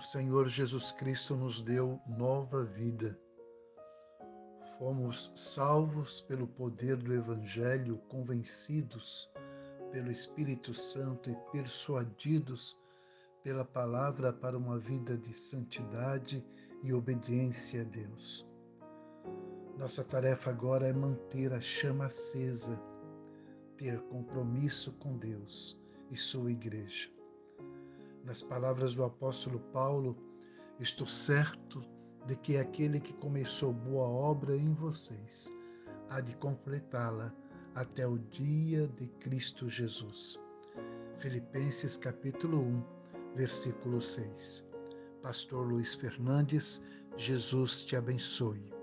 Senhor Jesus Cristo nos deu nova vida. Fomos salvos pelo poder do Evangelho, convencidos pelo Espírito Santo e persuadidos pela palavra para uma vida de santidade e obediência a Deus. Nossa tarefa agora é manter a chama acesa, ter compromisso com Deus e sua igreja. Nas palavras do apóstolo Paulo, estou certo de que aquele que começou boa obra em vocês há de completá-la até o dia de Cristo Jesus. Filipenses capítulo 1, versículo 6. Pastor Luiz Fernandes, Jesus te abençoe.